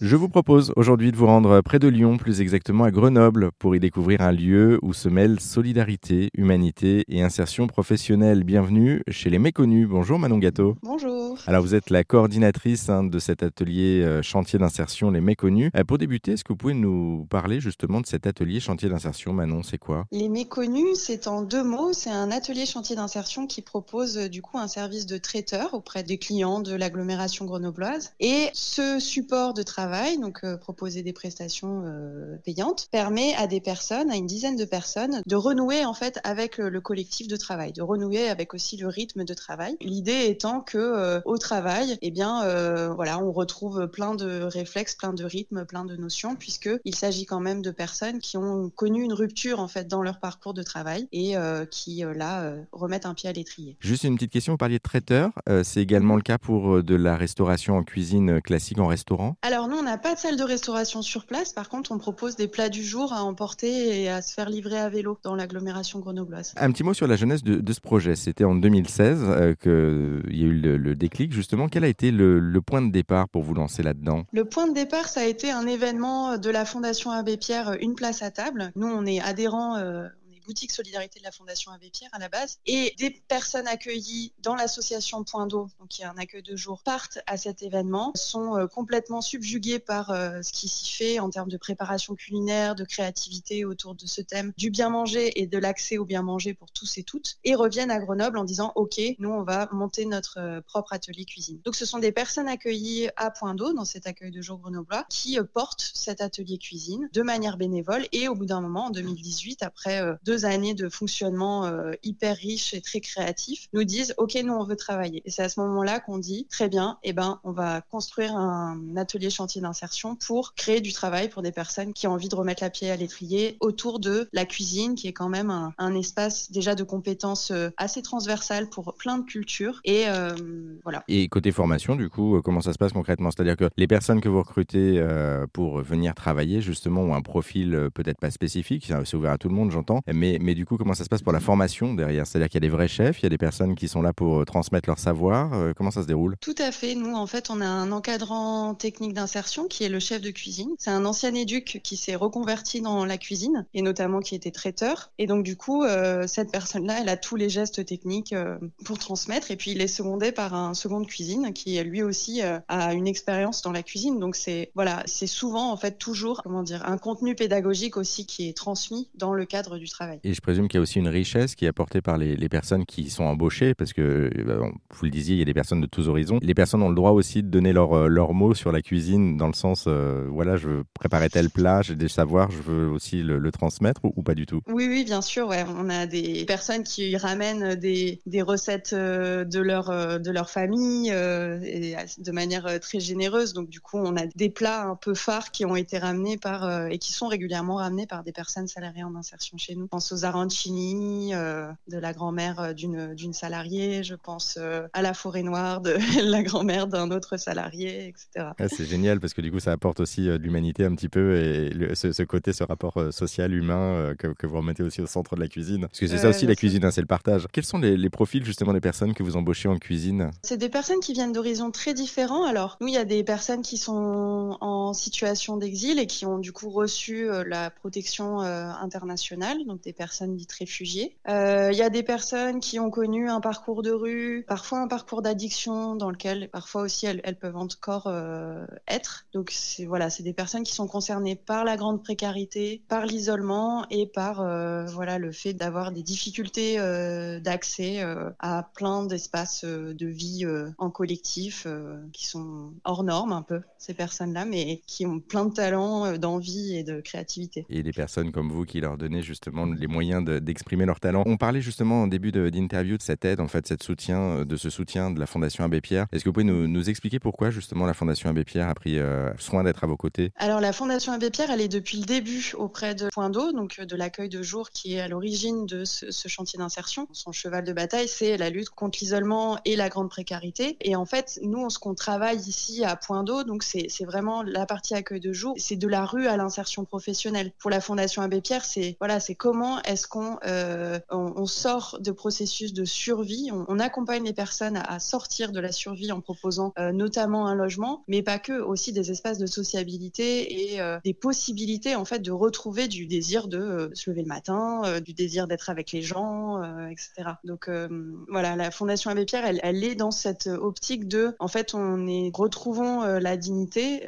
Je vous propose aujourd'hui de vous rendre près de Lyon, plus exactement à Grenoble, pour y découvrir un lieu où se mêlent solidarité, humanité et insertion professionnelle. Bienvenue chez les Méconnus. Bonjour Manon Gâteau. Bonjour. Alors vous êtes la coordinatrice hein, de cet atelier euh, chantier d'insertion Les Méconnus. Euh, pour débuter, est-ce que vous pouvez nous parler justement de cet atelier chantier d'insertion Manon, c'est quoi? Les Méconnus, c'est en deux mots, c'est un atelier chantier d'insertion qui propose euh, du coup un service de traiteur auprès des clients de l'agglomération grenobloise. Et ce support de travail donc proposer des prestations payantes, permet à des personnes, à une dizaine de personnes, de renouer en fait avec le, collectif de travail, de renouer avec aussi le rythme de travail. L'idée étant que au travail, eh bien, voilà, on retrouve plein de réflexes, plein de rythmes, plein de notions, puisque il s'agit quand même de personnes qui ont connu une rupture en fait dans leur parcours de travail et qui là remettent un pied à l'étrier. Juste une petite question, vous parliez de traiteur, c'est également le cas pour de la restauration en cuisine classique en restaurant? Alors nous, on n'a pas de salle de restauration sur place. Par contre, on propose des plats du jour à emporter et à se faire livrer à vélo dans l'agglomération grenobloise. Un petit mot sur la jeunesse de, ce projet. C'était en 2016 euh, qu'il y a eu le, justement. Quel a été le, point de départ pour vous lancer là-dedans? Le point de départ, ça a été un événement de la Fondation Abbé Pierre, Une place à table. Nous, on est adhérents euh, boutique Solidarité de la Fondation Abbé Pierre à la base. Et des personnes accueillies dans l'association Point d'eau, donc qui est un accueil de jour, partent à cet événement, sont euh, complètement subjuguées par euh, ce qui s'y fait en termes de préparation culinaire, de créativité autour de ce thème du bien manger et de l'accès au bien manger pour tous et toutes, et reviennent à Grenoble en disant OK, nous on va monter notre euh, propre atelier cuisine. Donc ce sont des personnes accueillies à Point d'eau dans cet accueil de jour grenoblois qui portent cet atelier cuisine de manière bénévole et au bout d'un moment en 2018 après années de fonctionnement euh, hyper riche et très créatif, nous disent OK, nous on veut travailler. Et c'est à ce moment-là qu'on dit très bien, eh ben on va construire un atelier chantier d'insertion pour créer du travail pour des personnes qui ont envie de remettre la pied à l'étrier autour de la cuisine, qui est quand même un, espace déjà de compétences euh, assez transversales pour plein de cultures. Et euh, voilà. Et côté formation, du coup, comment ça se passe concrètement? C'est-à-dire que les personnes que vous recrutez pour venir travailler justement ont un profil peut-être pas spécifique, c'est ouvert à tout le monde, j'entends, mais du coup, comment ça se passe pour la formation derrière? C'est-à-dire qu'il y a des vrais chefs, il y a des personnes qui sont là pour euh, transmettre leur savoir. Euh, comment ça se déroule? Tout à fait. Nous, en fait, on a un encadrant technique d'insertion qui est le chef de cuisine. C'est un ancien éduc qui s'est reconverti dans la cuisine et notamment qui était traiteur. Et donc, du coup, euh, cette personne-là, elle a tous les gestes techniques pour transmettre. Et puis, il est secondé par un second de cuisine qui, lui aussi, a une expérience dans la cuisine. Donc, c'est voilà, souvent, en fait, toujours, comment dire, un contenu pédagogique aussi qui est transmis dans le cadre du travail. Et je présume qu'il y a aussi une richesse qui est apportée par les, personnes qui sont embauchées, parce que, bah, vous le disiez, il y a des personnes de tous horizons. Les personnes ont le droit aussi de donner leur, euh, leur mot sur la cuisine, dans le sens, euh, voilà, je veux préparer tel plat, j'ai des savoirs, je veux aussi le, transmettre, ou, pas du tout? Oui, oui, bien sûr. Ouais. On a des personnes qui ramènent des, des recettes euh, de leur, de leur famille et de manière très généreuse. Donc, du coup, on a des plats un peu phares qui ont été ramenés par, et qui sont régulièrement ramenés par des personnes salariées en insertion chez nous aux arancini euh, de la grand-mère euh, d'une, d'une salariée, je pense euh, à la forêt noire de la grand-mère d'un autre salarié, etc. Ah, c'est génial parce que du coup, ça apporte aussi de l'humanité un petit peu et ce, côté, ce rapport social, humain que, que, vous remettez aussi au centre de la cuisine. Parce que c'est ça aussi la cuisine, hein, c'est le partage. Quels sont les, les, profils justement des personnes que vous embauchez en cuisine? C'est des personnes qui viennent d'horizons très différents. Alors, nous, il y a des personnes qui sont en situation d'exil et qui ont du coup reçu la protection internationale, donc des personnes dites réfugiées. Euh, il y a des personnes qui ont connu un parcours de rue, parfois un parcours d'addiction dans lequel parfois aussi elles, peuvent encore euh, être. Donc c'est voilà, c'est des personnes qui sont concernées par la grande précarité, par l'isolement et par euh, voilà le fait d'avoir des difficultés d'accès à plein d'espaces de vie en collectif qui sont hors normes un peu ces personnes-là, mais qui ont plein de talents, d'envie et de créativité. Et des personnes comme vous qui leur donnez justement les moyens d'exprimer leur talent. On parlait justement en début d'interview de, cette aide, en fait, cette soutien, euh, de ce soutien de la Fondation Abbé Pierre. Est-ce que vous pouvez nous, expliquer pourquoi justement la Fondation Abbé Pierre a pris euh, soin d'être à vos côtés? Alors la Fondation Abbé Pierre, elle est depuis le début auprès de Point d'eau, donc euh, de l'accueil de jour qui est à l'origine de ce, ce chantier d'insertion. Son cheval de bataille, c'est la lutte contre l'isolement et la grande précarité. Et en fait, nous, ce qu'on travaille ici à Point d'eau, donc c'est vraiment la partie accueil de jour, c'est de la rue à l'insertion professionnelle. Pour la Fondation Abbé Pierre, c'est voilà, c'est comment est-ce qu'on on, sort de processus de survie, on, accompagne les personnes à, sortir de la survie en proposant notamment un logement, mais pas que, aussi des espaces de sociabilité et des possibilités en fait de retrouver du désir de se lever le matin, du désir d'être avec les gens, etc. Donc voilà, la Fondation Abbé Pierre, elle, elle est dans cette optique de, en fait, on est retrouvons la dignité,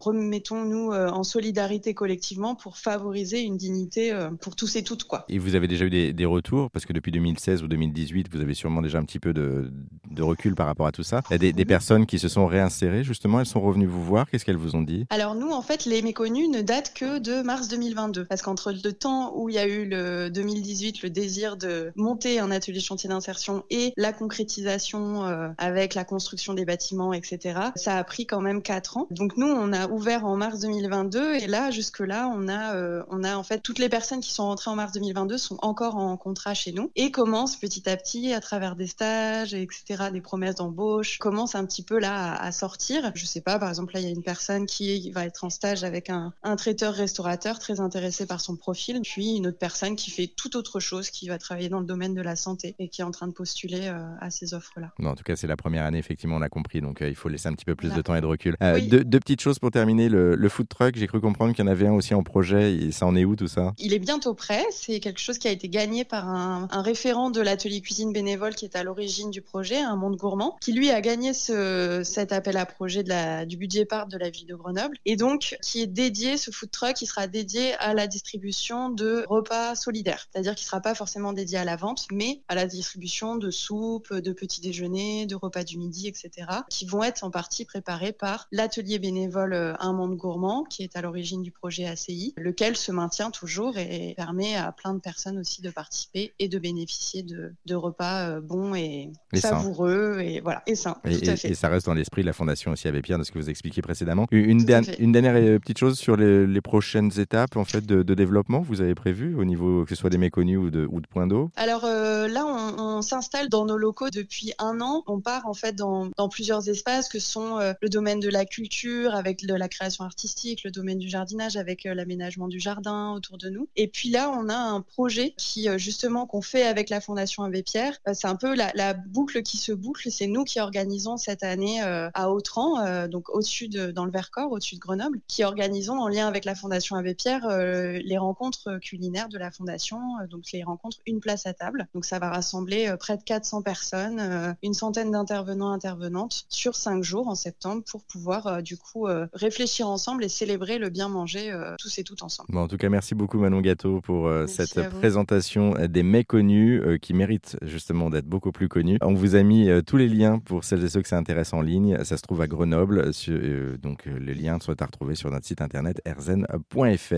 remettons-nous en solidarité collectivement pour favoriser une dignité pour tous et toutes Et vous avez déjà eu des, retours? Parce que depuis 2016 ou 2018, vous avez sûrement déjà un petit peu de, recul par rapport à tout ça. Il y a des, des, personnes qui se sont réinsérées justement, elles sont revenues vous voir. Qu'est-ce qu'elles vous ont dit? Alors nous, en fait, les méconnus ne datent que de mars 2022 parce qu'entre le temps où il y a eu le 2018 le désir de monter un atelier chantier d'insertion et la concrétisation euh, avec la construction des bâtiments, etc. Ça a pris quand même quatre ans. Donc nous, on a ouvert en mars 2022 et là, jusque là, on a, euh, on a en fait toutes les personnes qui sont rentrées en mars 2022 sont encore en contrat chez nous et commencent petit à petit à travers des stages, etc., des promesses d'embauche, commencent un petit peu là à, sortir. Je sais pas, par exemple là, il y a une personne qui va être en stage avec un, un traiteur restaurateur très intéressé par son profil, puis une autre personne qui fait tout autre chose, qui va travailler dans le domaine de la santé et qui est en train de postuler euh, à ces offres-là. en tout cas, c'est la première année, effectivement, on a compris, donc euh, il faut laisser un petit peu plus de temps et de recul. Euh, deux, petites choses pour terminer, le, food truck, j'ai cru comprendre qu'il y en avait un aussi en projet, et ça en est où tout ça? Il est bientôt prêt, c'est quelque chose qui a été gagné par un, référent de l'atelier cuisine bénévole qui est à l'origine du projet, un monde gourmand, qui lui a gagné ce, cet appel à projet de la, du budget part de la ville de Grenoble, et donc qui est dédié, ce food truck, qui sera dédié à la distribution de repas solidaires, c'est-à-dire qu'il ne sera pas forcément dédié à la vente, mais à la distribution de soupes, de petits déjeuners, de repas du midi, etc., qui vont être en partie préparés par l'atelier bénévole euh, Un Monde Gourmand, qui est à l'origine du projet ACI, lequel se maintient toujours et permet à plein de personnes aussi de participer et de bénéficier de, repas euh, bons et, savoureux et voilà et sains. Et, ça reste dans l'esprit de la Fondation aussi avec Pierre de ce que vous expliquiez précédemment. Une, une dernière euh, petite chose sur les, prochaines étapes en fait de, développement que vous avez prévu au niveau que ce soit des méconnus ou de, ou de points d'eau? Alors là, on, s'installe dans nos locaux depuis un an. On part en fait dans, plusieurs espaces que sont euh, le domaine de la culture avec de la création artistique, le domaine du jardinage avec euh, l'aménagement du jardin autour de nous. Et puis là, on a un projet qui euh, justement qu'on fait avec la Fondation Abbé Pierre. c'est un peu la, boucle qui se boucle. C'est nous qui organisons cette année à Autran, donc au-dessus de dans le Vercors, au-dessus de Grenoble, qui organisons en lien avec la Fondation Abbé Pierre les rencontres culinaires de la Fondation. donc les rencontres une place à table. Donc ça va rassembler près de 400 personnes, euh, une centaine d'intervenants intervenantes sur cinq jours en septembre pour pouvoir euh, du coup euh, réfléchir ensemble et célébrer le bien manger tous et toutes ensemble. Bon, en tout cas, merci beaucoup Manon Gâteau pour cette présentation des méconnus qui méritent justement d'être beaucoup plus connus. On vous a mis tous les liens pour celles et ceux que ça intéresse en ligne. Ça se trouve à Grenoble. donc les liens sont à retrouver sur notre site internet erzen.fr.